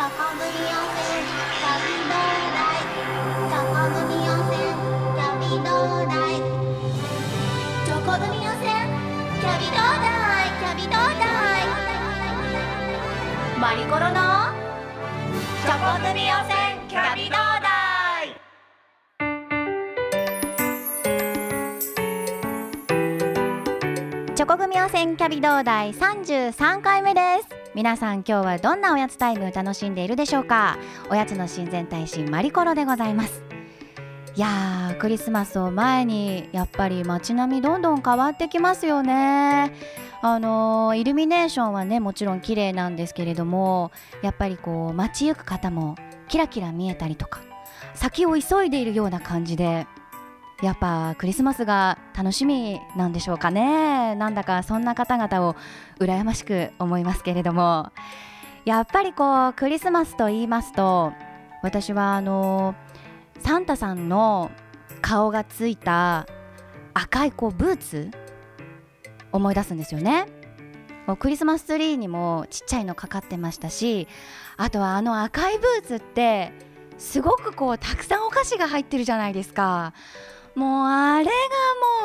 マリコロのチョコ組温泉キャビどチョコ組温泉キャビ同大33回目です。皆さん今日はどんなおやつタイム楽しんでいるでしょうか。おやつの親善大使マリコロでございます。いやークリスマスを前にやっぱり街並みどんどん変わってきますよね。あのーイルミネーションはねもちろん綺麗なんですけれどもやっぱりこう街行く方もキラキラ見えたりとか先を急いでいるような感じでやっぱクリスマスが楽しみなんでしょうかね。なんだかそんな方々を羨ましく思いますけれども。やっぱりこうクリスマスと言いますと私はあのサンタさんの顔がついた赤いこうブーツ思い出すんですよね。クリスマスツリーにもちっちゃいのかかってましたしあとはあの赤いブーツってすごくこうたくさんお菓子が入ってるじゃないですか。もうあれが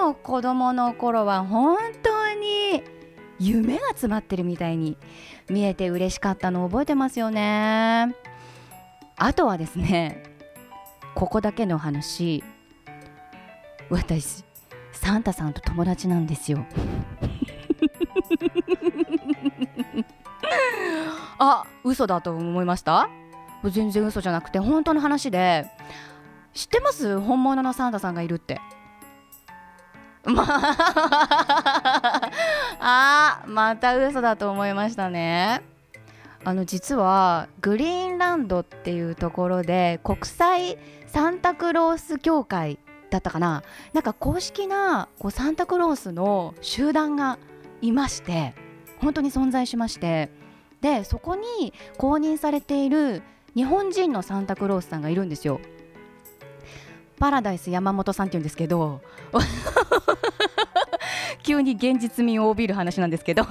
もう子供の頃は本当に夢が詰まってるみたいに見えて嬉しかったのを覚えてますよね。あとはですねここだけの話。私サンタさんと友達なんですよ。あ嘘だと思いました？全然嘘じゃなくて本当の話で。知ってます？本物のサンタさんがいるって。まあ また嘘だと思いましたね。あの実はグリーンランドっていうところで国際サンタクロース協会だったかな。なんか公式なこうサンタクロースの集団がいまして本当に存在しまして。でそこに公認されている日本人のサンタクロースさんがいるんですよ。パラダイス山本さんって言うんですけど 急に現実味を帯びる話なんですけど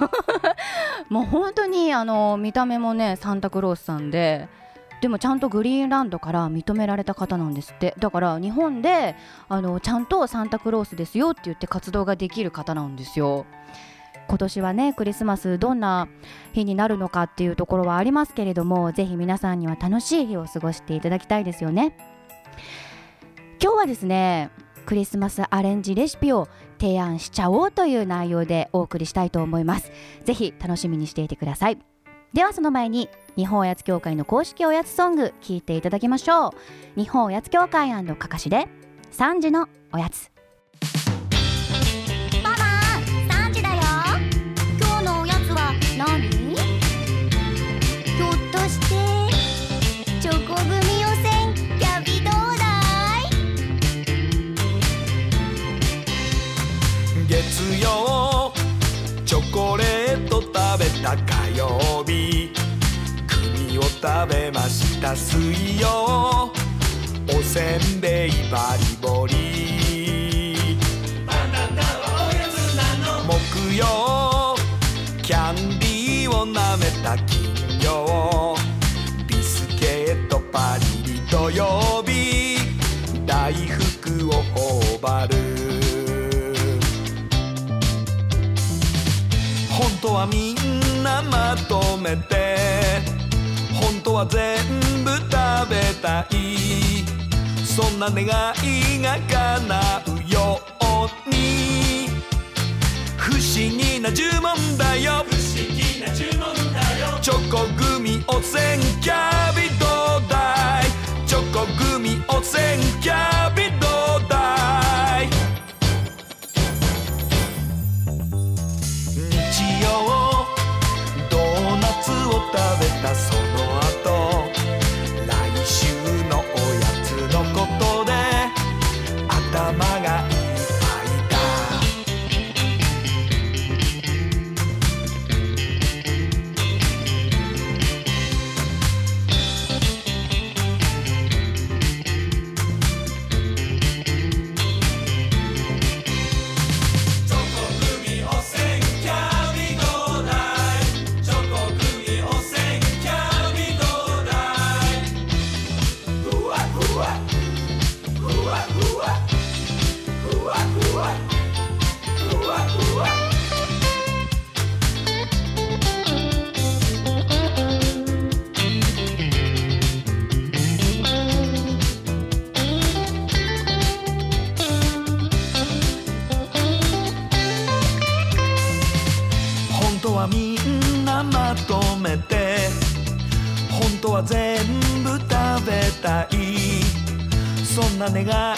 もう本当にあの見た目もねサンタクロースさんででもちゃんとグリーンランドから認められた方なんですって。だから日本であのちゃんとサンタクロースですよって言って活動ができる方なんですよ。今年はねクリスマスどんな日になるのかっていうところはありますけれどもぜひ皆さんには楽しい日を過ごしていただきたいですよね。今日はですねクリスマスアレンジレシピを提案しちゃおうという内容でお送りしたいと思います。ぜひ楽しみにしていてください。ではその前に日本おやつ協会の公式おやつソング聞いていただきましょう。日本おやつ協会かかしで3時のおやつ。月曜チョコレート食べた火曜日。栗を食べました。水曜。おせんべいバリボリ。木曜。キャンディーを舐めた金曜。ビスケットパリリ土曜日。大福を頬張る。本当はみんなまとめて本当は全部食べたい。そんな願いが叶うように。不思議な呪文だよ。不思議な呪文だよ。チョコ組汚染キャビそ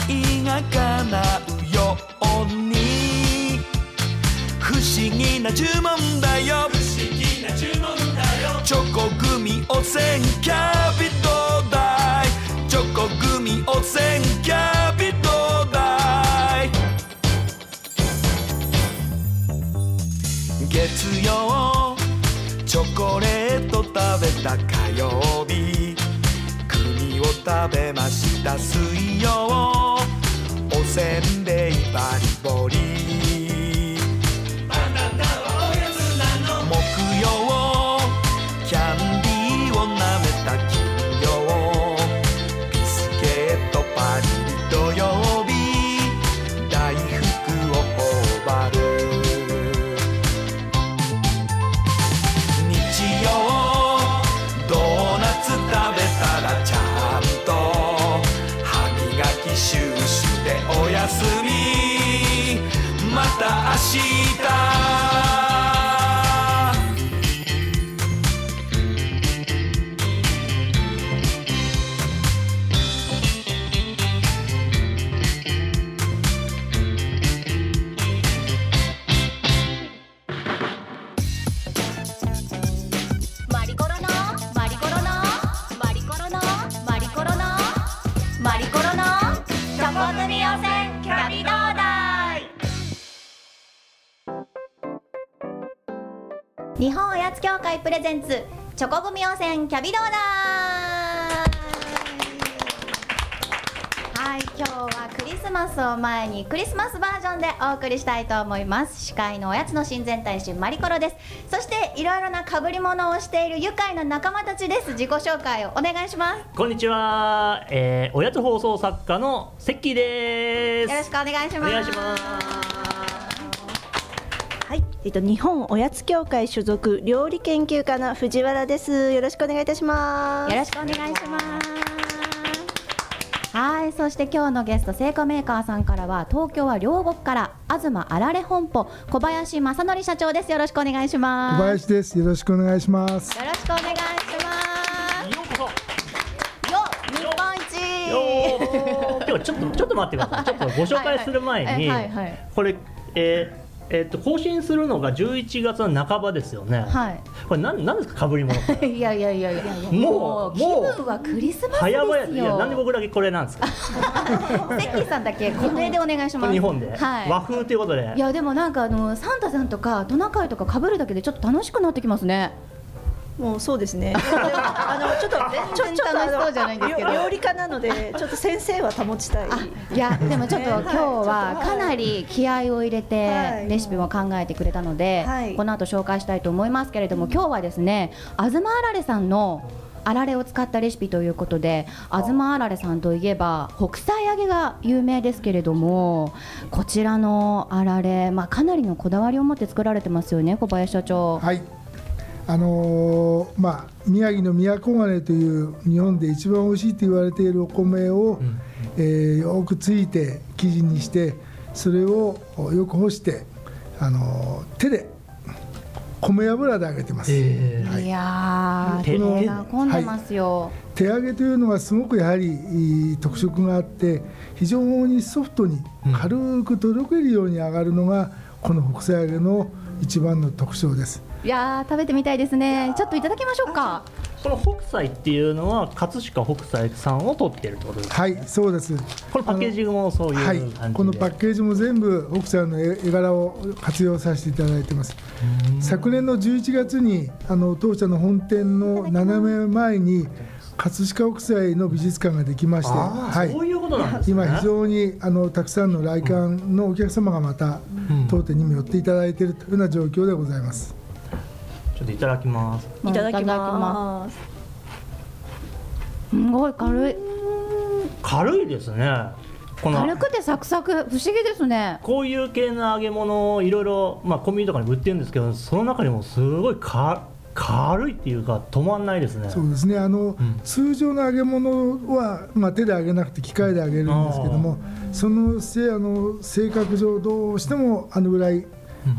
レゼンツチョコ組予選キャビドーダー。はい今日はクリスマスを前にクリスマスバージョンでお送りしたいと思います。司会のおやつの親善大使マリコロです。そしていろいろな被り物をしている愉快な仲間たちです。自己紹介をお願いします。こんにちは、えー、おやつ放送作家のセッキーです。よろしくお願いします。お願いします。はい、えっと日本おやつ協会所属料理研究家の藤原です。よろしくお願いいたします。よろしくお願いします。はい、そして今日のゲスト製菓メーカーさんからは東京は両国から東あられ本舗小林正則社長です。よろしくお願いします。小林です。よろしくお願いします。よろしくお願いしまようこす。よ、日本一。そ。よー今日ちょっとちょっと待ってください。ちょっとご紹介する前に、はいはいはいこれ、えーえーっと更新するのが11月の半ばですよね。はい。これなんなんですか被り物って？いやいやいやいや。もう気もう分はクリスマスです早よ。々いやなんで僕だけこれなんですか？セッキーさんだけ固定でお願いします。日本で、はい。和風ということで？い。やでもなんかあのサンタさんとかトナカイとか被るだけでちょっと楽しくなってきますね。もうそうですね。あのちょっとちょ全然ちょっとあ楽しそうじゃないんですけど料料理家なので ちょっと先生は保ちたい。いやでもちょっと今日はかなり気合を入れはていレシピも考えてくれたので、はいこの後紹介したいと思いますけれども今日はですね東あられさんのあられを使ったレシピということで東あられさんといえば北斎揚げが有名ですけれどもこちらのあられ、まあ、かなりのこだわりを持って作られてますよね小林社長。はい。あのーまあ宮城の宮古金という日本で一番美味しいと言われているお米を、えーよくついて生地にしてそれをよく干してあのー手で米油で揚げてます。えーはいいやー手手が込んでますよ。手揚げというのがすごくやはりいい特色があって非常にソフトに軽くとろけるように揚がるのがこの北斎揚げの一番の特徴です。いやー食べてみたいですね。ちょっといただきましょうか。この北斎っていうのは葛飾北斎さんを取ってるってことですか？はい、そうです。このパッケージもそういうはい感じで、、このパッケージも全部北斎の絵絵柄を活用させていただいてます。昨年の11月にあの当社の本店の斜め前に葛飾北斎の美術館ができまして、はいそういうことなんですね。今非常にあのたくさんの来館のお客様がまた当店にも寄っていただいているというような状況でございます。ちょっといただきます。いただきいます。すごい軽い。軽いですね。この軽くてサクサク不思議ですね。こういう系の揚げ物をいろいろまあコンビニとかに売ってるんですけど、その中にもすごいか軽いっていうか止まんないですね。そうですねあの、ん通常の揚げ物は、まあ、手で揚げなくて機械で揚げるんですけどもそのせあの性格上どうしてもあのぐらい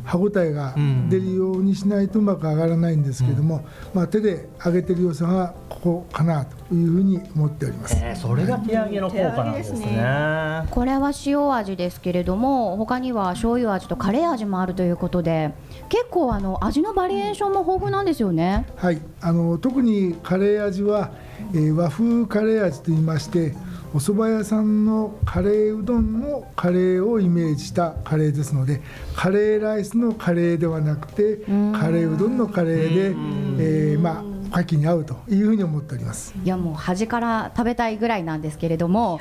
歯ごたえが出るようにしないとうまく揚がらないんですけども、まあ、手で揚げてる良さがここかなというふうに思っております。えー、それが手揚げの効果なんですね。これは塩味ですけれども他には醤油味とカレー味もあるということで結構あの味のバリエーションも豊富なんですよね。はいあの特にカレー味は、えー、和風カレー味といいましてお蕎麦屋さんのカレーうどんのカレーをイメージしたカレーですのでカレーライスのカレーではなくてカレーうどんのカレーで、えー、まあ牡蠣に合うというふうに思っております。いやもう端から食べたいぐらいなんですけれども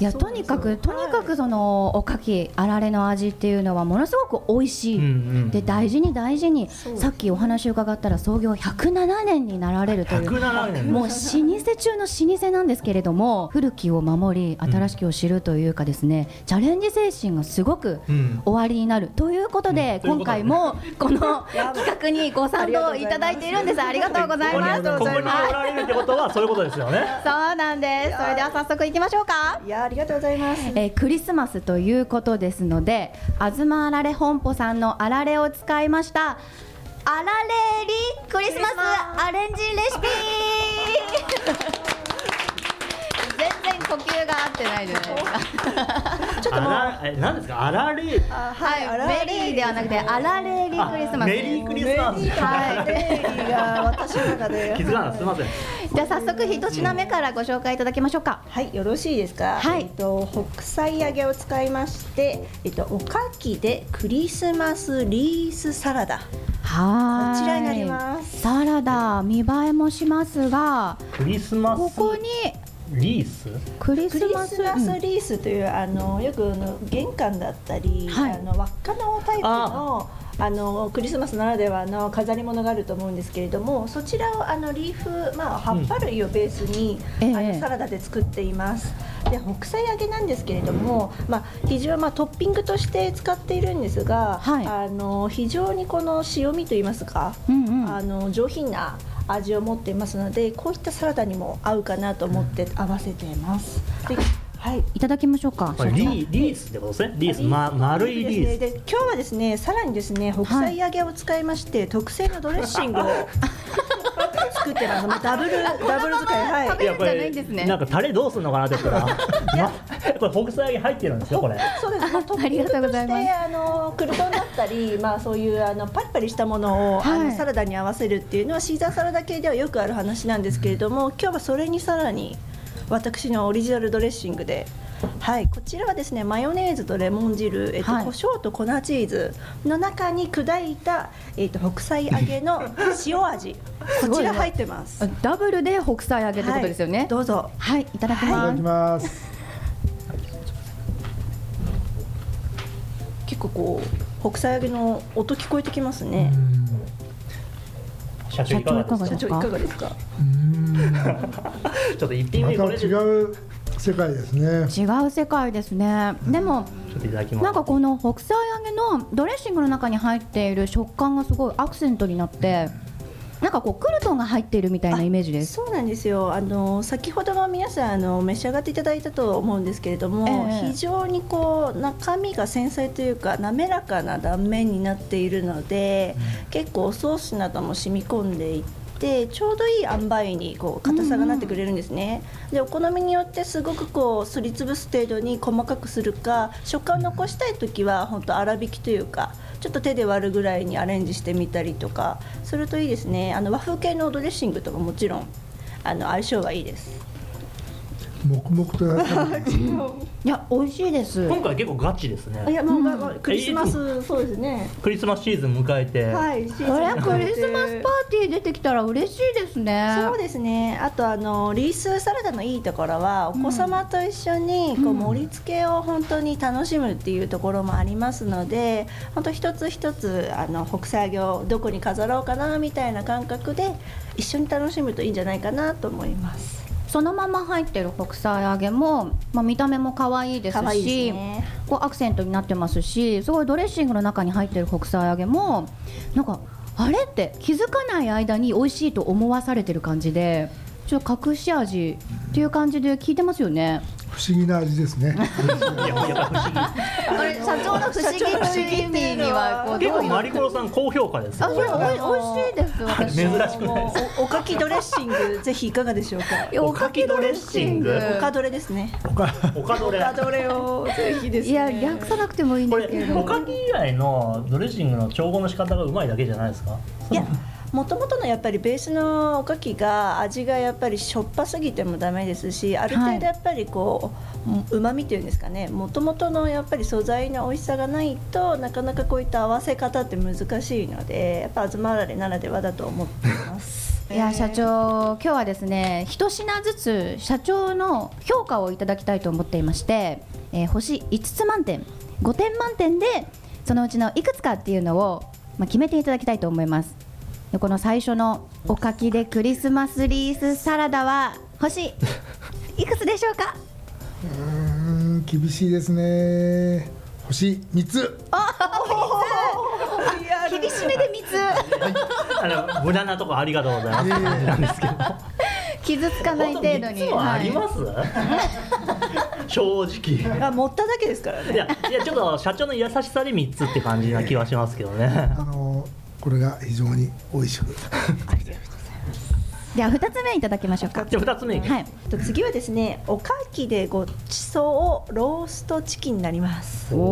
いやとにかくとにかくそのおかきあられの味っていうのはものすごく美味しい、うんうん、で大事に大事にさっきお話伺ったら創業107年になられるという。もう老舗中の老舗なんですけれども古きを守り新しきを知るというかですね、うん、チャレンジ精神がすごく終わりになる、ということで、今回もこの 企画にご賛同いただいているんです。ありがとうございます。ここにおられるってことはそういうことですよね。そうなんです。それでは早速いきましょうか。いやありがとうございます、えー、クリスマスということですので東あられ本舗さんのあられを使いましたあられりクリスマスアレンジレシピ 呼吸が合ってないじゃないですか。ちょっともう、え、なんですか、あられ。はい、メリーではなくて、あられりクリスマス。メリークリスマス。はい、メリーが私の中で。気づかなすみません。じゃあ、早速一品目からご紹介いただきましょうか。はい、よろしいですか？はい。えっと、北斎揚げを使いまして、えっと、おかきでクリスマスリースサラダ。はい。こちらになります。サラダ、見栄えもしますが。クリスマス。ここに。リース？クリスマスリースという、あのよくの玄関だったり、はい、あの輪っかのタイプのあのクリスマスならではの飾り物があると思うんですけれどもそちらをあのリーフ、まあ、葉っぱ類をベースに、うん、あのサラダで作っています。で北斎揚げなんですけれども、まあ、非常まあ、トッピングとして使っているんですが、はい、あの非常にこの塩味といいますか、うんうん、あの上品な味を持っていますのでこういったサラダにも合うかなと思って合わせています。ではい、いただきましょうか。リリースってことですね。リース、ま、丸いリース。で今日はですね、さらにですね、北斎揚げを使いまして、はい、特製のドレッシングを 作ってます。まあ、ダブルダブル使い、はい。いやこれなんかタレどうするのかなって言ったら、ま、これ北斎揚げ入ってるんですよこれ。そうです。まあ、ありがとうございます。あのクルトンだったり、まあそういうあのパリパリしたものを、はい、あのサラダに合わせるっていうのはシーザーサラダ系ではよくある話なんですけれども、今日はそれにさらに私のオリジナルドレッシングで。はい、こちらはですねマヨネーズとレモン汁、えっとはい、胡椒と粉チーズの中に砕いた、えっと、北斎揚げの 塩味。こちら入ってます。ダブルで北斎揚げってことですよね、はい、どうぞ。はいいただきます、い。ただきます。結構こう北斎揚げの音聞こえてきますね社長いかがですか？社長いかがですか？ちょっと一品目これ違う世界ですね。違う世界ですね。でもなんかこの北斎揚げのドレッシングの中に入っている食感がすごいアクセントになってなんかこうクルトンが入っているみたいなイメージです。そうなんですよ。あの先ほども皆さんあの召し上がっていただいたと思うんですけれども、えー、非常にこう中身が繊細というか滑らかな断面になっているので、うん、結構ソースなども染み込んでいててちょうどいい塩梅にこう硬さがなってくれるんですね、うん、でお好みによってすごくこうすりつぶす程度に細かくするか食感を残したい時は本当粗挽きというかちょっと手で割るぐらいにアレンジしてみたりとかするといいですね。あの和風系のドレッシングとかもちろんあの相性がいいです黙々とやっていや美味しいです。今回結構ガチですね。いやもう、うん、クリスマスそうですね。クリスマスシーズン迎えて。はいこれクリスマスパーティー出てきたら嬉しいですね。そうですね。あとあのリースサラダのいいところはお子様と一緒にこう盛り付けを本当に楽しむっていうところもありますので本当一つ一つあの北斎業をどこに飾ろうかなみたいな感覚で一緒に楽しむといいんじゃないかなと思いますそのまま入ってる北斎揚げも、まあ、見た目も可愛いですし、ね、こうアクセントになってますしすごいドレッシングの中に入ってる北斎揚げもなんかあれって気づかない間に美味しいと思わされてる感じでちょっと隠し味っていう感じで聞いてますよね不思議な味ですね。いややっぱり不思議これ社長の不思議という意味にはこう結構マリコロさん高評価ですよ。あいやおい美味しいです私珍しくないです。おおかきドレッシング ぜひいかがでしょうか？いやおかきドレッシング。おかどれですね。おかどれ。おかどれをぜひですね。いや略さなくてもいいんこですけれどおかき以外のドレッシングの調合の仕方がうまいだけじゃないですか？いやもともとのやっぱりベースのおかきが味がやっぱりしょっぱすぎてもダメですしある程度やっぱりこううまみというんですかね。もともとのやっぱり素材の美味しさがないとなかなかこういった合わせ方って難しいのでやっぱ東あられならではだと思っています。いや社長今日はですね一品ずつ社長の評価をいただきたいと思っていまして、えー星5つ満点。5点満点でそのうちのいくつかっていうのを、まあ、決めていただきたいと思います。でこの最初のおかきでクリスマスリースサラダは星 いくつでしょうか？うーん厳しいですね。星3つ。厳しめで3つ。あの無駄なとこありがとうございます。なんですけど。傷つかない程度に。あります、正直。あ持っただけですからね。いやいやちょっと社長の優しさで3つって感じな気はしますけどね。あのこれが非常に美味しく。では2つ目いただきましょうか。じゃあ2つ目、はい。と次はですねおかきでごちそうローストチキンになります。おお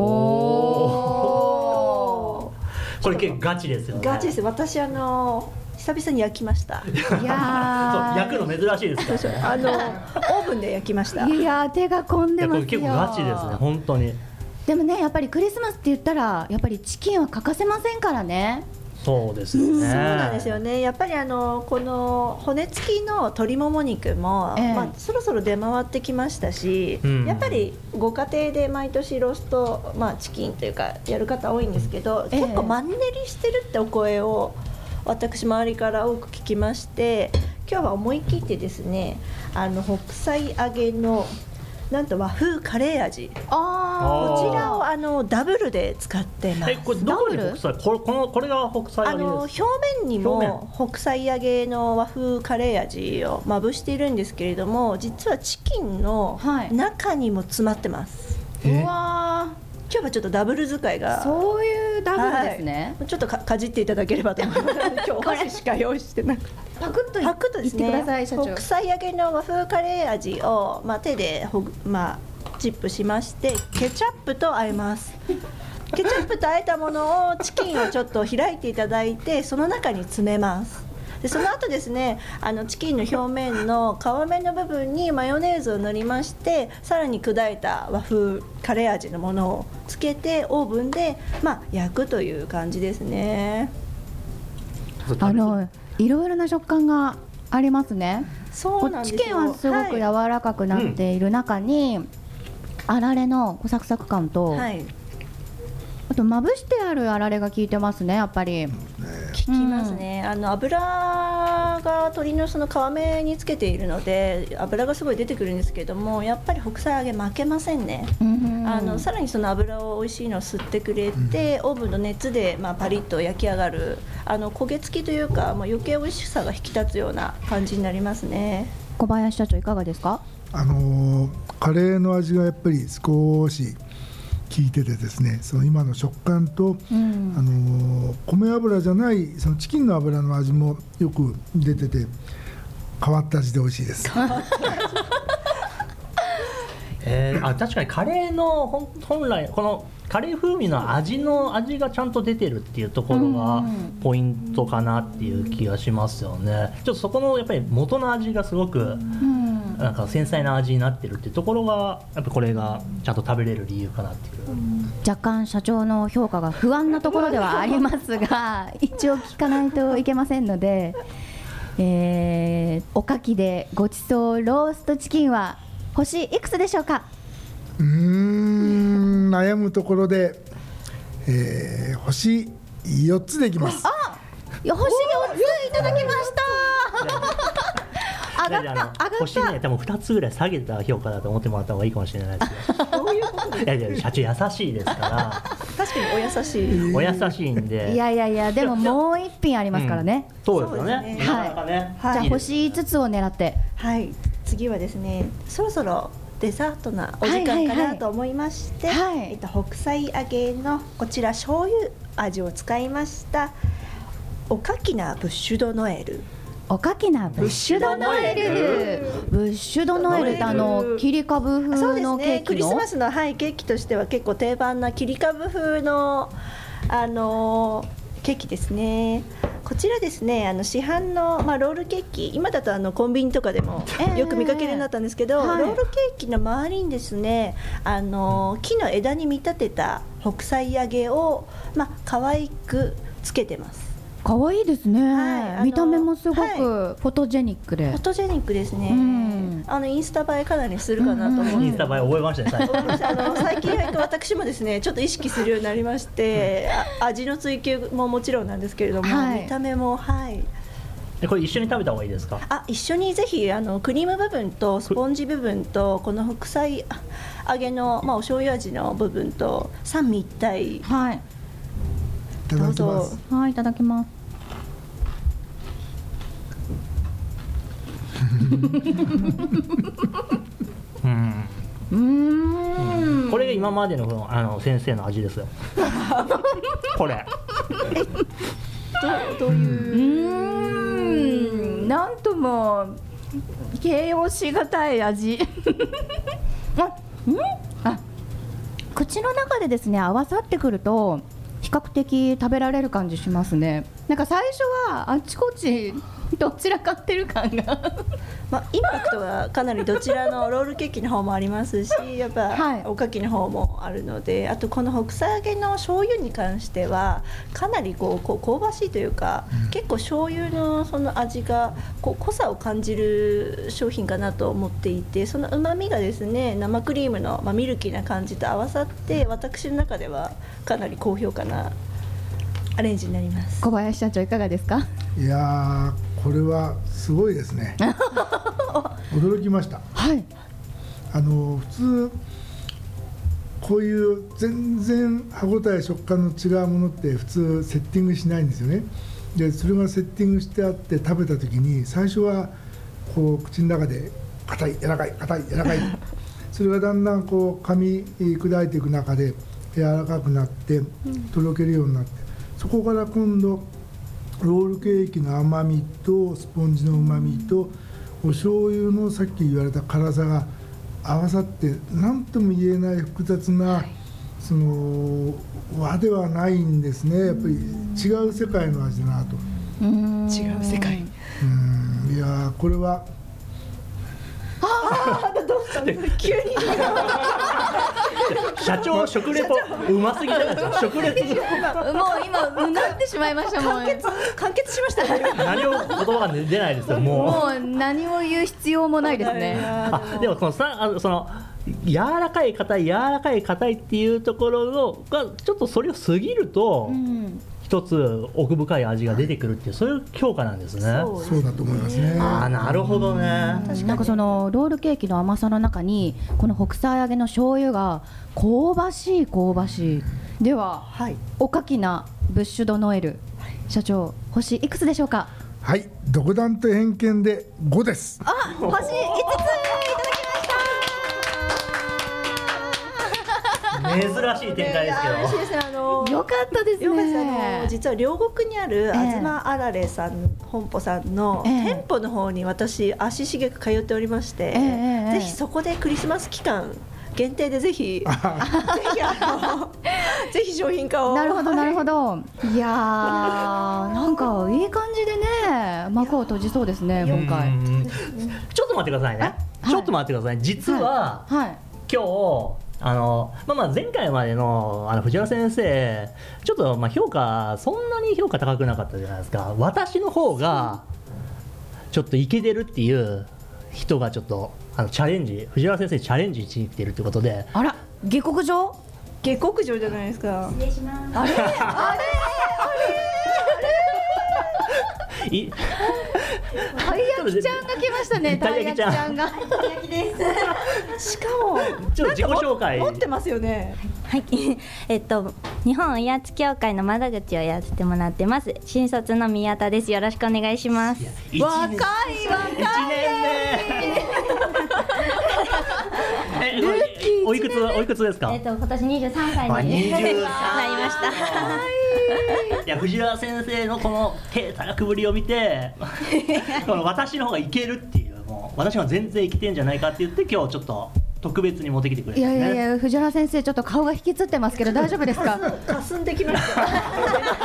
これ結構ガチですよね。ガチです。私あの久々に焼きました。いや 焼くの珍しいですね。あのオーブンで焼きました。いやー手が込んいでます結構ガチですね本当に。でもねやっぱりクリスマスって言ったらやっぱりチキンは欠かせませんからねそうですよね。そうなんですよね。やっぱりあのこの骨付きの鶏もも肉も、ええ。まあ、そろそろ出回ってきましたし、うん。やっぱりご家庭で毎年ロースト、まあ、チキンというかやる方多いんですけど、ええ。結構マンネリしてるってお声を私周りから多く聞きまして今日は思い切ってですねあの北斎揚げのなんと和風カレー味。あこちらをあのダブルで使ってます。えこれどこに北斎？これこのこれが北斎あの揚げです表面に表も北斎揚げの和風カレー味をまぶしているんですけれども実はチキンのはい。中にも詰まってます、うわ今日はちょっとダブル使いーがそういうダブルですね、ちょっとかかじっていただければと思います。今日お箸しか用意してなくて。パクッといパクッとですね。ください社長。北斎揚げの和風カレー味を、まあ、手でほぐ、まあ、チップしましてケチャップと和えます。ケチャップと和えたものをチキンをちょっと開いていただいてその中に詰めますでその後ですねあのチキンの表面の皮目の部分にマヨネーズを塗りましてさらに砕いた和風カレー味のものをつけてオーブンで、まあ、焼くという感じですね。あのいろいろな食感がありますね。そうなんですよ。チキンはすごく柔らかくなってい。る中に、あられのサクサク感と、はい、はいあとまぶしてあるあられが効いてますねやっぱり。効きますね、あの油が鶏のその皮目につけているので油がすごい出てくるんですけどもやっぱり北斎揚げ負けませんね、うんあのさらにその油を美味しいのを吸ってくれて、オーブンの熱で、まあ、パリッと焼き上がるあの焦げ付きというか、まあ、余計美味しさが引き立つような感じになりますね。小林社長いかがですか？あのーカレーの味がやっぱり少し効いててですねその今の食感と、うんあのー米油じゃないそのチキンの油の味もよく出てて変わった味で美味しいです。えー、あ確かにカレーの本本来このカレー風味の味の味がちゃんと出てるっていうところがうん。ポイントかなっていう気がしますよね。ちょっとそこのやっぱり元の味がすごくうん。なんか繊細な味になってるっていうところがやっぱこれがちゃんと食べれる理由かなっていう、若干社長の評価が不安なところではありますが 一応聞かないといけませんので、えーおかきでごちそうローストチキンは星いくつでしょうか？うーん悩むところで、えー星4つでいきます。いや星4ついただきました。上がった上がった。星ね多分2つぐらい下げた評価だと思ってもらった方がいいかもしれないですよ。いやいや社長優しいですから。確かにお優しい。お優しいんで。いやいやいやでももう一品ありますからね、そうですよね。そうですねなかなかね、はいじゃあ星5つを狙って。はい次はですねそろそろデザートなお時間かなと思いまして、はいはいえっと、北斎揚げのこちら醤油味を使いましたおかきなブッシュドノエル。おかきなブッシュドノエル。ブッシュドノエル。ってあの切り株風のケーキねクリスのマスの、はい、ケーキとしては結構定番な切り株風の、あのーケーキですね。こちらですねあの市販の、まあ、ロールケーキ。今だとあのコンビニとかでもええ。よく見かけるようになったんですけど、はい。ロールケーキの周りにですねあのー木の枝に見立てた北斎揚げを、まあ可愛くつけてます。可愛いですね、はい見た目もすごくはい。フォトジェニックで、フォトジェニックですね、うんあのインスタ映えかなりするかなと思って、インスタ映え覚えましたねあの最近私もですねちょっと意識するようになりましてあ味の追求ももちろんなんですけれども、はい。見た目もはい。でこれ一緒に食べた方がいいですか？あ一緒にぜひあのクリーム部分とスポンジ部分とこの副菜揚げの、まあ、お醤油味の部分と三位一体。はい。いただきどうぞ。ますはいいただきますうん。うーん。これが今までのあの先生の味ですよ。これ。どういう？うーん。なんとも形容しがたい味。あうん。あ口の中でですね合わさってくると比較的食べられる感じしますねなんか最初はあっちこっちどちらかってる感が。まあ、インパクトがかなりどちらのロールケーキの方もありますしやっぱ、はいおかきの方もあるのであとこの北斎揚げの醤油に関してはかなりこうこう香ばしいというか、結構醤油のその味がこう濃さを感じる商品かなと思っていてそのうまみがですね生クリームの、まあ、ミルキーな感じと合わさって私の中ではかなり高評価なアレンジになります。小林社長いかがですか？いやーこれはすごいですね。驚きました。はい。あの普通こういう全然歯ごたえ食感の違うものって普通セッティングしないんですよね。でそれがセッティングしてあって食べた時に最初はこう口の中で硬い柔らかい硬い柔らかい。それがだんだんこう噛み砕いていく中で柔らかくなってとろけるようになってそこから今度ロールケーキの甘みとスポンジのうまみとお醤油のさっき言われた辛さが合わさって何とも言えない複雑な、その和ではないんですね。やっぱり違う世界の味だなと。違う世界。うん。いやーこれは急に。社長食レポうますぎじゃないですか食レポ。もう今うなってしまいましたもん完結しましたね。何を言葉が出ないですよもう。もう何を言う必要もないですね。あでもそのさあのその柔らかい硬い柔らかい硬いっていうところのがちょっとそれを過ぎると、うん一つ奥深い味が出てくるっていうそういう評価なんですね。そうだと思いますね。ああなるほどね。なんかそのロールケーキの甘さの中にこの北斎揚げの醤油が香ばしい香ばしい。でははい。おかきなブッシュドノエル社長星いくつでしょうか？はい。独断と偏見で5です。あ星5つ珍しい展開ですけど。嬉しいですねあのよかったですよかったです。あのね実は両国にあるえ東あられさん本舗さんのええ。店舗の方に私足しげく通っておりまして、ぜひそこでクリスマス期間限定でぜひ ぜひあのぜひ商品化を。なるほどなるほど。いやーなんかいい感じでね幕を閉じそうですね今回。うん。ちょっと待ってくださいね。はい。ちょっと待ってください。実は、はい。今日あのまあまあ前回までのあの藤原先生ちょっとまあ評価そんなに評価高くなかったじゃないですか。私の方がちょっといけてるっていう人がちょっとあのチャレンジ藤原先生チャレンジしに来てるということで。あら下克上？下克上じゃないですか。あれ？あれ？いたい焼きちゃんが来ましたね たい焼きちゃん。たい焼きちゃんが。しかもちょっと自己紹介。持ってますよね。はい、えっと日本おやつ協会の窓口をやらせてもらってます。新卒の宮田です。よろしくお願いします。一若い年若い。一年目おいくつおいくつですか？えっと今年23歳あになり23ましたいや藤原先生のこの手高くぶりを見て この私の方がいけるっていうもう私は全然いけてんじゃないかって言って今日ちょっと特別に持ってきてくれいたんですねやいやいや藤原先生ちょっと顔が引きつってますけど大丈夫ですか？霞んできました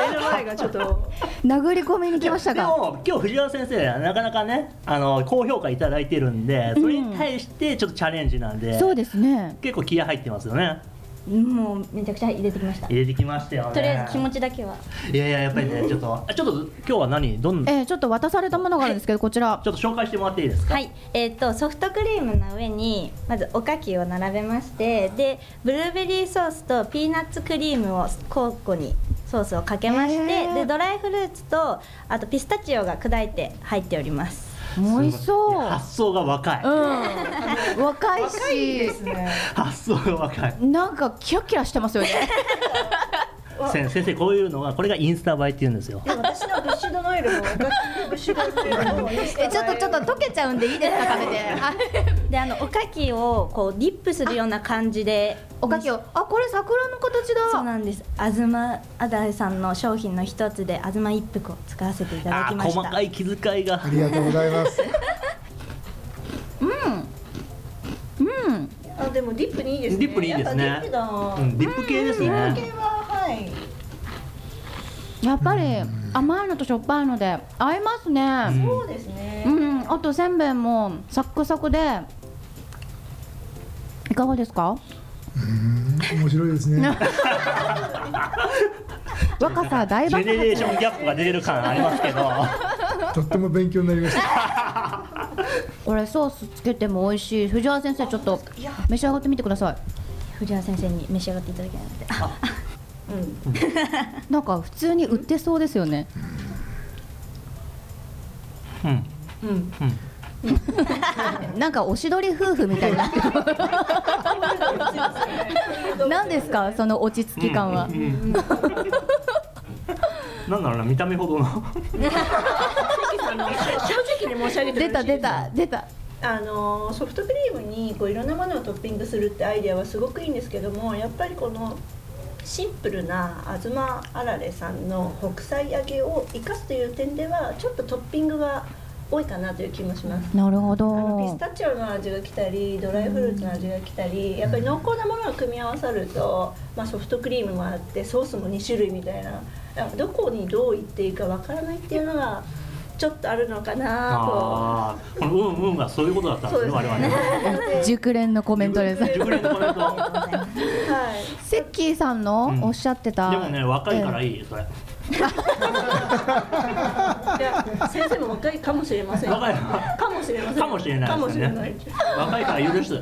目の前がちょっと殴り込みに来ましたでがも今日藤原先生なかなかねあの高評価いただいてるんでそれに対してちょっとチャレンジなんで、そうですね。結構気合入ってますよねもうめちゃくちゃ入れてきました。と入れてきましたよね。りあえず気持ちだけは。いやいややっぱりねちょっとあちょっと今日は何どんちょえー、ちょっと渡されたものがあるんですけどこちら。っと紹介してもらっていいですか？はい、えー、とソフトクリームの上にまずおかきを並べましてでブルーベリーソースとピーナッツクリームを交互にソースをかけまして、へー。でドライフルーツとあとピスタチオが砕いて入っております美味しそう。発想が若い、うん。若いし。発想が若い。なんかキラキラしてますよね先先生こういうのがこれがインスタ映えって言うんですよ。私のブッシュドノエルもブッシュドノエルもえちょっとちょっと溶けちゃうんでいいですか食べて。はい。であのおかきをこうディップするような感じでおかきをあこれ桜の形だ。そうなんです。東アダイさんの商品の一つで東一服を使わせていただあきました。細かい気遣いが。ありがとうございます。うんあでもディップにいいですね。ディップにいいですね。やっぱディップだ、うんディップ系ですね。ディップ系ははいやっぱり甘いのとしょっぱいので合いますね。うんそうですね、うん、あとせんべいもサックサクで。いかがですか？面白いですね。若さ大ジェ爆ネレーション発ギャップが出てる感ありますけど。とっても勉強になりました。これソースつけても美味しい。藤原先生ちょっと召し上がってみてください。藤原先生に召し上がっていただきたいので。あ。なんか普通に売ってそうですよね。うん。うんなんかおしどり夫婦みたいにな。ってる何ですかその落ち着き感は、なんだろうな見た目ほどの。正直に申し上げて出た出た出た。あのソフトクリームにこういろんなものをトッピングするってアイデアはすごくいいんですけどもやっぱりこのシンプルな東あられさんの北斎揚げを生かすという点ではちょっとトッピングが多いかなという気もします。なるほあのピスどタチオの味が来たりドライフルーツの味が来たりやっぱり濃厚なものが組み合わさると、まあ、ソフトクリームもあってソースも2種類みたいな。どこにどう言っていいかわからないっていうのがちょっとあるのかなあー。このうんうんがそういうことだったんと。ですね。我々ね。熟練のコメントです。熟練のコメント。はい。セッキーさんのうん。おっしゃってた、でもね若いからいいそれ 先生も若いかもしれません。若いかもしれません。かもしれないかもしれない。若いから許す。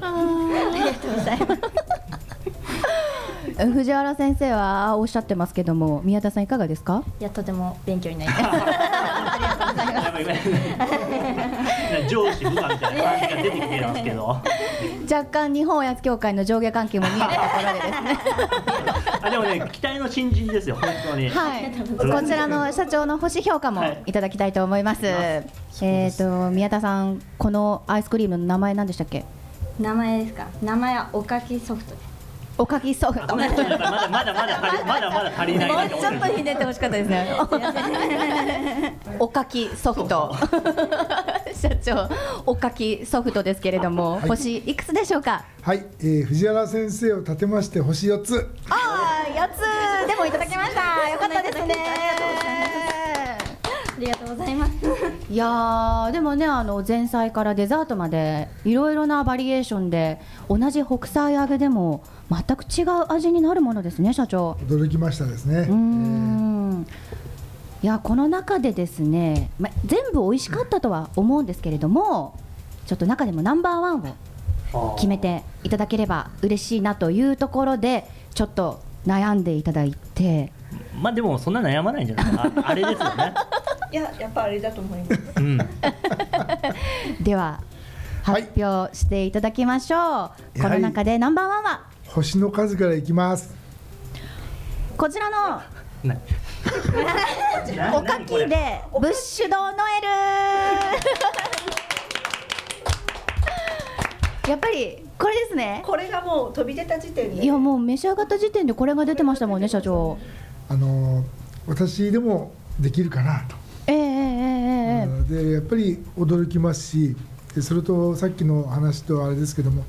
藤原先生はおっしゃってますけども宮田さんいかがですか？いやとても勉強になります。上司部下みたいな感じが出てきてますけど。若干日本おやつ協会の上下関係も見えたところでですねあでもね期待の新人ですよ本当に。はい。こちらの社長の星評価もはい。いただきたいと思います、えっ、と宮田さんこのアイスクリームの名前何でしたっけ？名前ですか？名前はおかきソフトですおかきソフトまだまだまだまだまだ足りないもなうちょっとひねってほしかったですね。おかきソフト。社長、おかきソフトですけれども、はい星いくつでしょうか？はい、えー、藤原先生を立てまして星4つ。ああ、四つでもいただきました。よかったですね。ありがとうございますいやーでもねあの前菜からデザートまでいろいろなバリエーションで同じ北斎揚げでも全く違う味になるものですね社長。驚きましたですね。うーん。いやこの中でですね、ま、全部美味しかったとは思うんですけれどもちょっと中でもナンバーワンを決めていただければ嬉しいなというところでちょっと悩んでいただいて。まあでもそんな悩まないんじゃないか。なあれですよね。いややっぱあれだと思います。うん。でははい発表していただきましょう、やはりこの中でナンバーワンは？星の数からいきます。こちらのなおかきでブッシュドノエル。やっぱりこれですね。これがもう飛び出た時点で。いやもう召し上がった時点でこれが出てましたもんね社長。あの私でもできるかなと、ええええええでやっぱり驚きますしでそれとさっきの話とあれですけども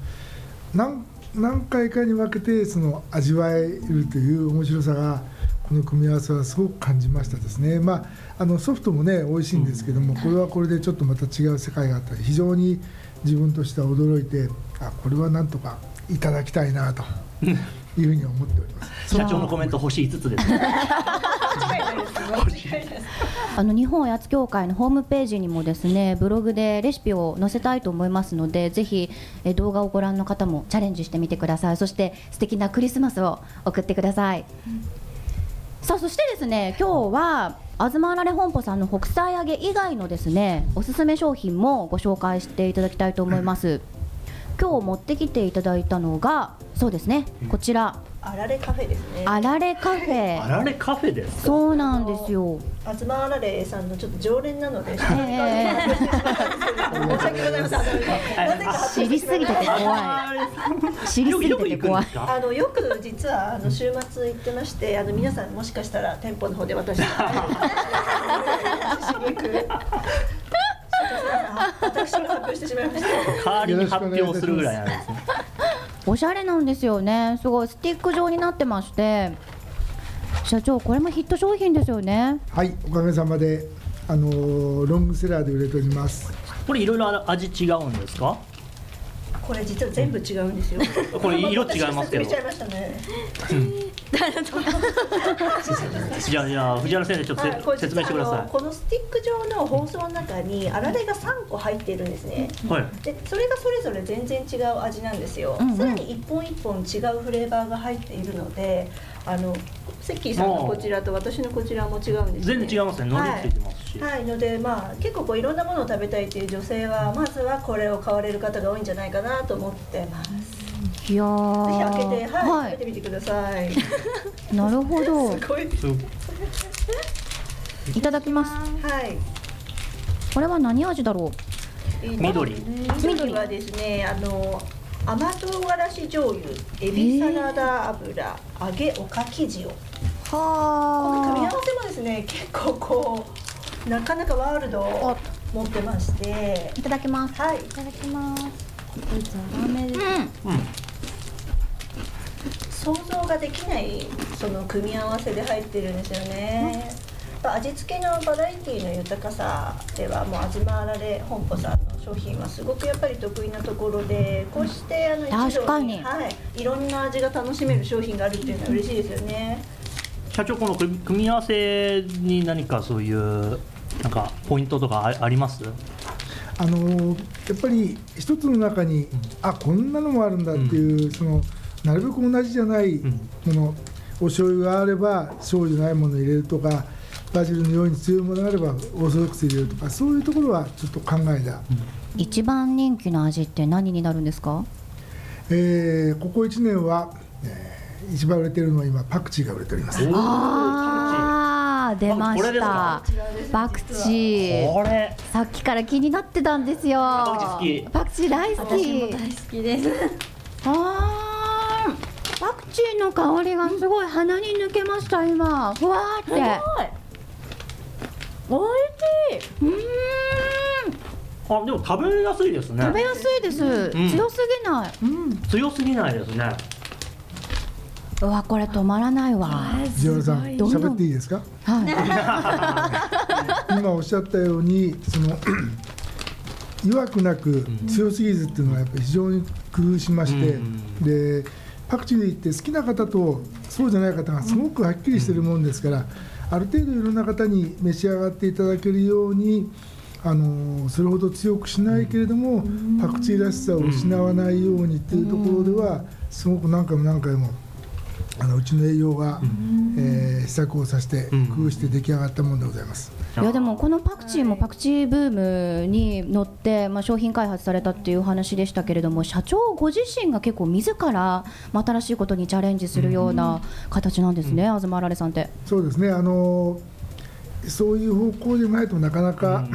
何何回かに分けてその味わえるという面白さがこの組み合わせはすごく感じましたですね、まあ、あのソフトもね美味しいんですけども、これはこれでちょっとまた違う世界があったり非常に自分としては驚いてあこれはなんとかいただきたいなと いうふうに思っております。社長のコメント星5つですね。あの日本おやつ協会のホームページにもですねブログでレシピを載せたいと思いますのでぜひえ動画をご覧の方もチャレンジしてみてください。そして素敵なクリスマスを送ってください、さあそしてですね今日は東あられ本舗さんの北斎揚げ以外のですねおすすめ商品もご紹介していただきたいと思います今日持ってきていただいたのがそうですねこちら。あられカフェですね。あられカフあェられカフェですか？そうなんですよ。東あられさんのちょっと常連なので、ええ申し訳ございません。知りすぎてて怖い。知りすぎよくてて怖い。あのよく実はあの週末行ってまして、あの皆さんもしかしたら店舗の方で私 に刺激私が発表してしまいました。代わりに発表するぐらいなんですね。おしゃれなんですよね。すごい。スティック状になってまして。社長これもヒット商品ですよね。はい、おかげさまで、あのーロングセラーで売れております。これいろいろ味違うんですか？これ実は全部違うんですよ。これ色違いますけど私が説明しちゃいましたね。じゃあじゃあ藤原先生ちょっと説明してくださこのスティック状の包装の中にあられが3個入っているんですね。いはいでそれがそれぞれ全然違う味なんですよ、うんうんさらに一本一本違うフレーバーが入っているのであのセッキーさんのこちらと私のこちらも違うんです全然違いますね。海苔ついてますし、はい、はい、のでまあ結構こういろんなものを食べたいという女性はまずはこれを買われる方が多いんじゃないかなと思ってます。ぜいやひ開けてはい、は食べてみてください。い、なるほど。すごい。いただきます。はい。これは何味だろ緑。緑はですねあの甘唐辛子醤油エビサラダ油、揚げおかき塩。うこの組み合はわせもですね結構こうなかなかワールドを持ってまして。いただきます。はい。いただきます。ザラメですうん。想像ができないその組み合わせで入ってるんですよね、やっぱ味付けのバラエティの豊かさではもう東あられ本舗さんの商品はすごくやっぱり得意なところでこうしてあの一確かに。はい、いろんな味が楽しめる商品があるっていうのは嬉しいですよね社長この組み合わせに何かそういうなんかポイントとかああります？あのーやっぱり一つの中に、あこんなのもあるんだっていう、そのなるべく同じじゃないもの、お醤油があれば醤油ないものを入れるとかバジルのように強いものがあればオーソドックス入れるとかそういうところはちょっと考えた、一番人気の味って何になるんですか？えーここ1年は、えー一番売れてるのは今パクチーが売れております。あー出ました。か。パクチー。これ。さっきから気になってたんですよ。パクチー好き。パクチー大好き。私も大好きです。あーパクチーの香りがすごい鼻に抜けました今。ふわーって。おい。しい。うーん。あでも食べやすいですね。食べやすいです、ん。強すぎない、うん、強すぎないですねうわこれ止まらないわ。藤原さん喋っていいですか？はい。今おっしゃったようにその 弱くなく強すぎずっていうのはやっぱり非常に工夫しまして、うん。でパクチーって好きな方とそうじゃない方がすごくはっきりしてるもんですから、ある程度いろんな方に召し上がっていただけるようにあのそれほど強くしないけれども、パクチーらしさを失わないようにっていうところではすごく何回も何回もあのうちの営業が、えー試作をさせて工夫して出来上がったものでございます。いやでもこのパクチーもパクチーブームに乗って、まあ、商品開発されたっていうお話でしたけれども社長ご自身が結構自ら、まあ、新しいことにチャレンジするような形なんですね、東あられさんって。そうですね。あのそういう方向でないとなかなか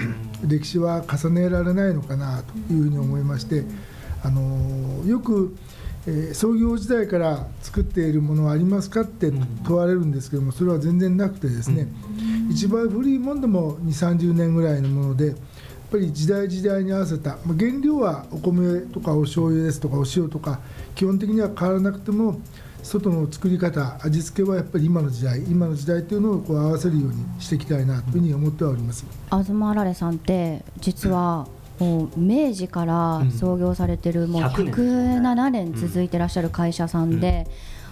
歴史は重ねられないのかなというふうに思いましてあのよく、えー創業時代から作っているものはありますかって問われるんですけどもそれは全然なくてですね、一番古いもんでも2 3 0年ぐらいのものでやっぱり時代時代に合わせた、まあ、原料はお米とかお醤油ですとかお塩とか基本的には変わらなくても外の作り方味付けはやっぱり今の時代今の時代というのをこう合わせるようにしていきたいなというふうに思ってはおります。東あられさんって実はもう明治から創業されてるもう100年107年続いてらっしゃる会社さんで、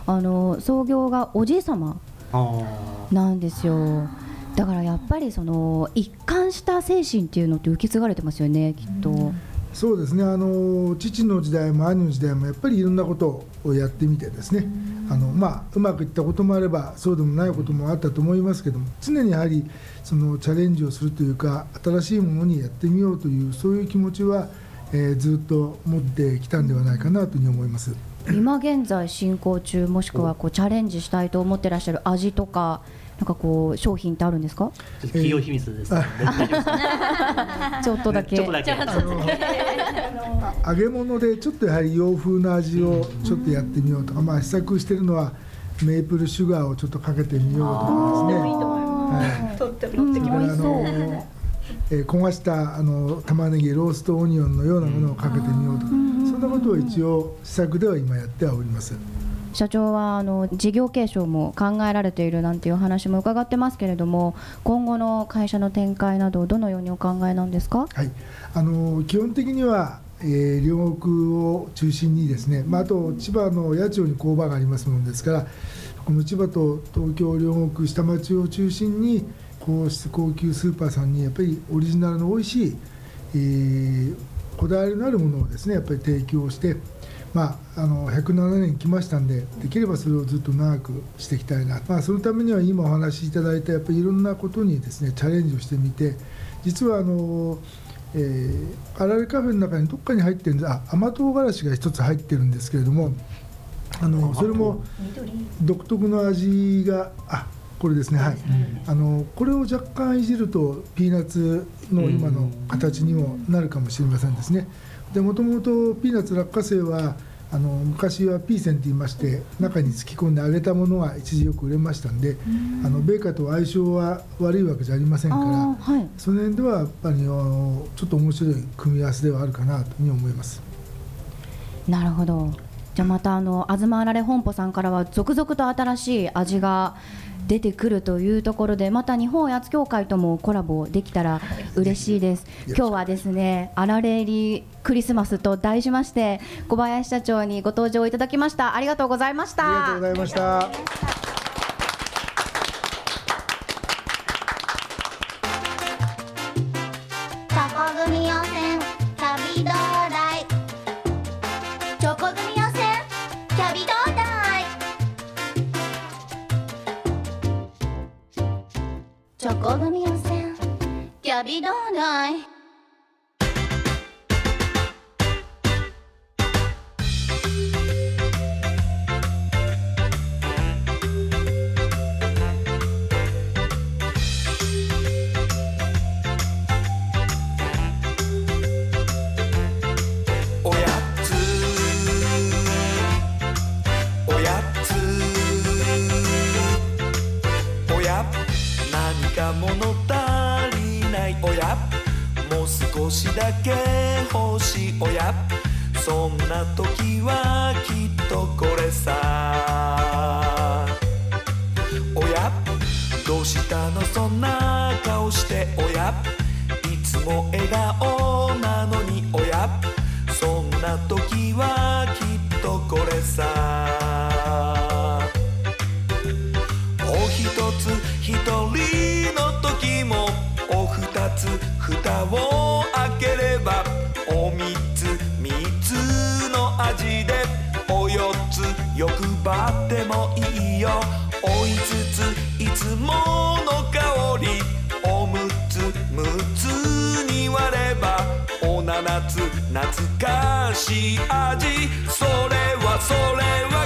あの創業がおじい様あなんですよ。だからやっぱりその一貫した精神っていうのって受け継がれてますよねきっと。そうですね。あの父の時代も兄の時代もやっぱりいろんなことをやってみてですね。あの、まあ、うまくいったこともあればそうでもないこともあったと思いますけども常にやはりそのチャレンジをするというか新しいものにやってみようというそういう気持ちは、えーずっと持ってきたんではないかなというふうに思います。今現在進行中もしくはこうチャレンジしたいと思ってらっしゃる味とかなんかこう商品ってあるんですか？ちょっと企業秘密です ちょっとだけ。ちょっとだけ。揚げ物でちょっとやはり洋風な味をちょっとやってみようとか、まあ、試作してるのはメープルシュガーをちょっとかけてみようとかですね。はい。とっても乗ってきこれあます。の、えー焦がしたあの玉ねぎローストオニオンのようなものをかけてみようとか、そんなことを一応試作では今やってはおります。社長はあの事業継承も考えられているなんていう話も伺ってますけれども今後の会社の展開などどのようにお考えなんですか？はい、あの基本的には、えー両国を中心にですね、まあ、あと千葉の八千代に工場がありますものですからこの千葉と東京両国下町を中心にこうして高級スーパーさんにやっぱりオリジナルの美味しい、えーこだわりのあるものをですねやっぱり提供して、まあ、あの107年来ましたんでできればそれをずっと長くしていきたいな、まあ、そのためには今お話しいただいたやっぱりいろんなことにですねチャレンジをしてみて実はあのえー、あられカフェの中にどっかに入ってるんです。あ甘唐辛子が一つ入ってるんですけれどもあのそれも独特の味があこれですね。はい、あのこれを若干いじるとピーナッツの今の形にもなるかもしれませんですねでもともとピーナッツ落花生はあの昔はピーセンって言いまして中に突き込んで揚げたものが一時よく売れましたんであの米花と相性は悪いわけじゃありませんからはい。その辺ではやっぱりあのちょっと面白い組み合わせではあるかなというふうに思います。なるほど。じゃあまたあの東あられ本舗さんからは続々と新しい味が出てくるというところでまた日本おやつ協会ともコラボできたら嬉しいです。今日はですねあられ入りクリスマスと題しまして小林社長にご登場いただきました。ありがとうございました。ありがとうございました。チョコ組予選キャビどうだい物足りない。おや？もう少しだけ欲しい。おや？そんな時はきっとこれさ。おや？どうしたの？そんな顔して。おや？いつも笑顔なのに。おや？そんな時はきっとこれさ。もいいよ。おいつついつもの香り。おむつむつに割ればおななつ懐かしい味。それはそれは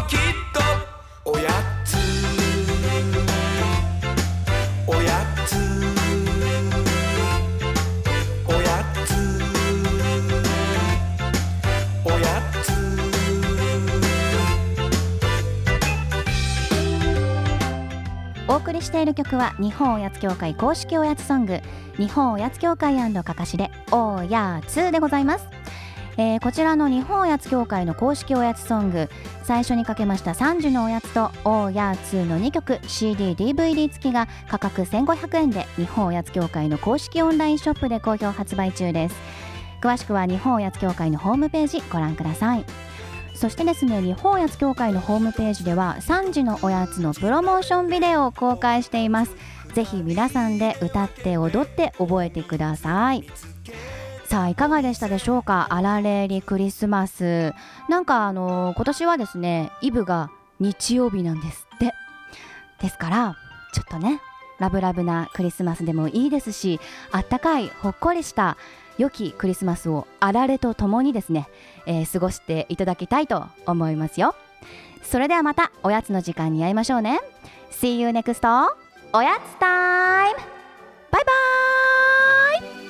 送りしている曲は日本おやつ協会公式おやつソング日本おやつ協会かかしでおやつでございます。えー、こちらの日本おやつ協会の公式おやつソング最初にかけました3時のおやつとおやつの2曲 CDDVD 付きが価格1500円で日本おやつ協会の公式オンラインショップで好評発売中です。詳しくは日本おやつ協会のホームページご覧ください。そしてですね日本おやつ協会のホームページでは3時のおやつのプロモーションビデオを公開しています。ぜひ皆さんで歌って踊って覚えてください。さあいかがでしたでしょうか？あられりクリスマス。なんかあの、今年はですねイブが日曜日なんですって。ですからちょっとねラブラブなクリスマスでもいいですしあったかいほっこりした良きクリスマスをあられとともにですね、えー、過ごしていただきたいと思いますよ。それではまたおやつの時間に会いましょうね。See you next おやつタイム。バイバイ。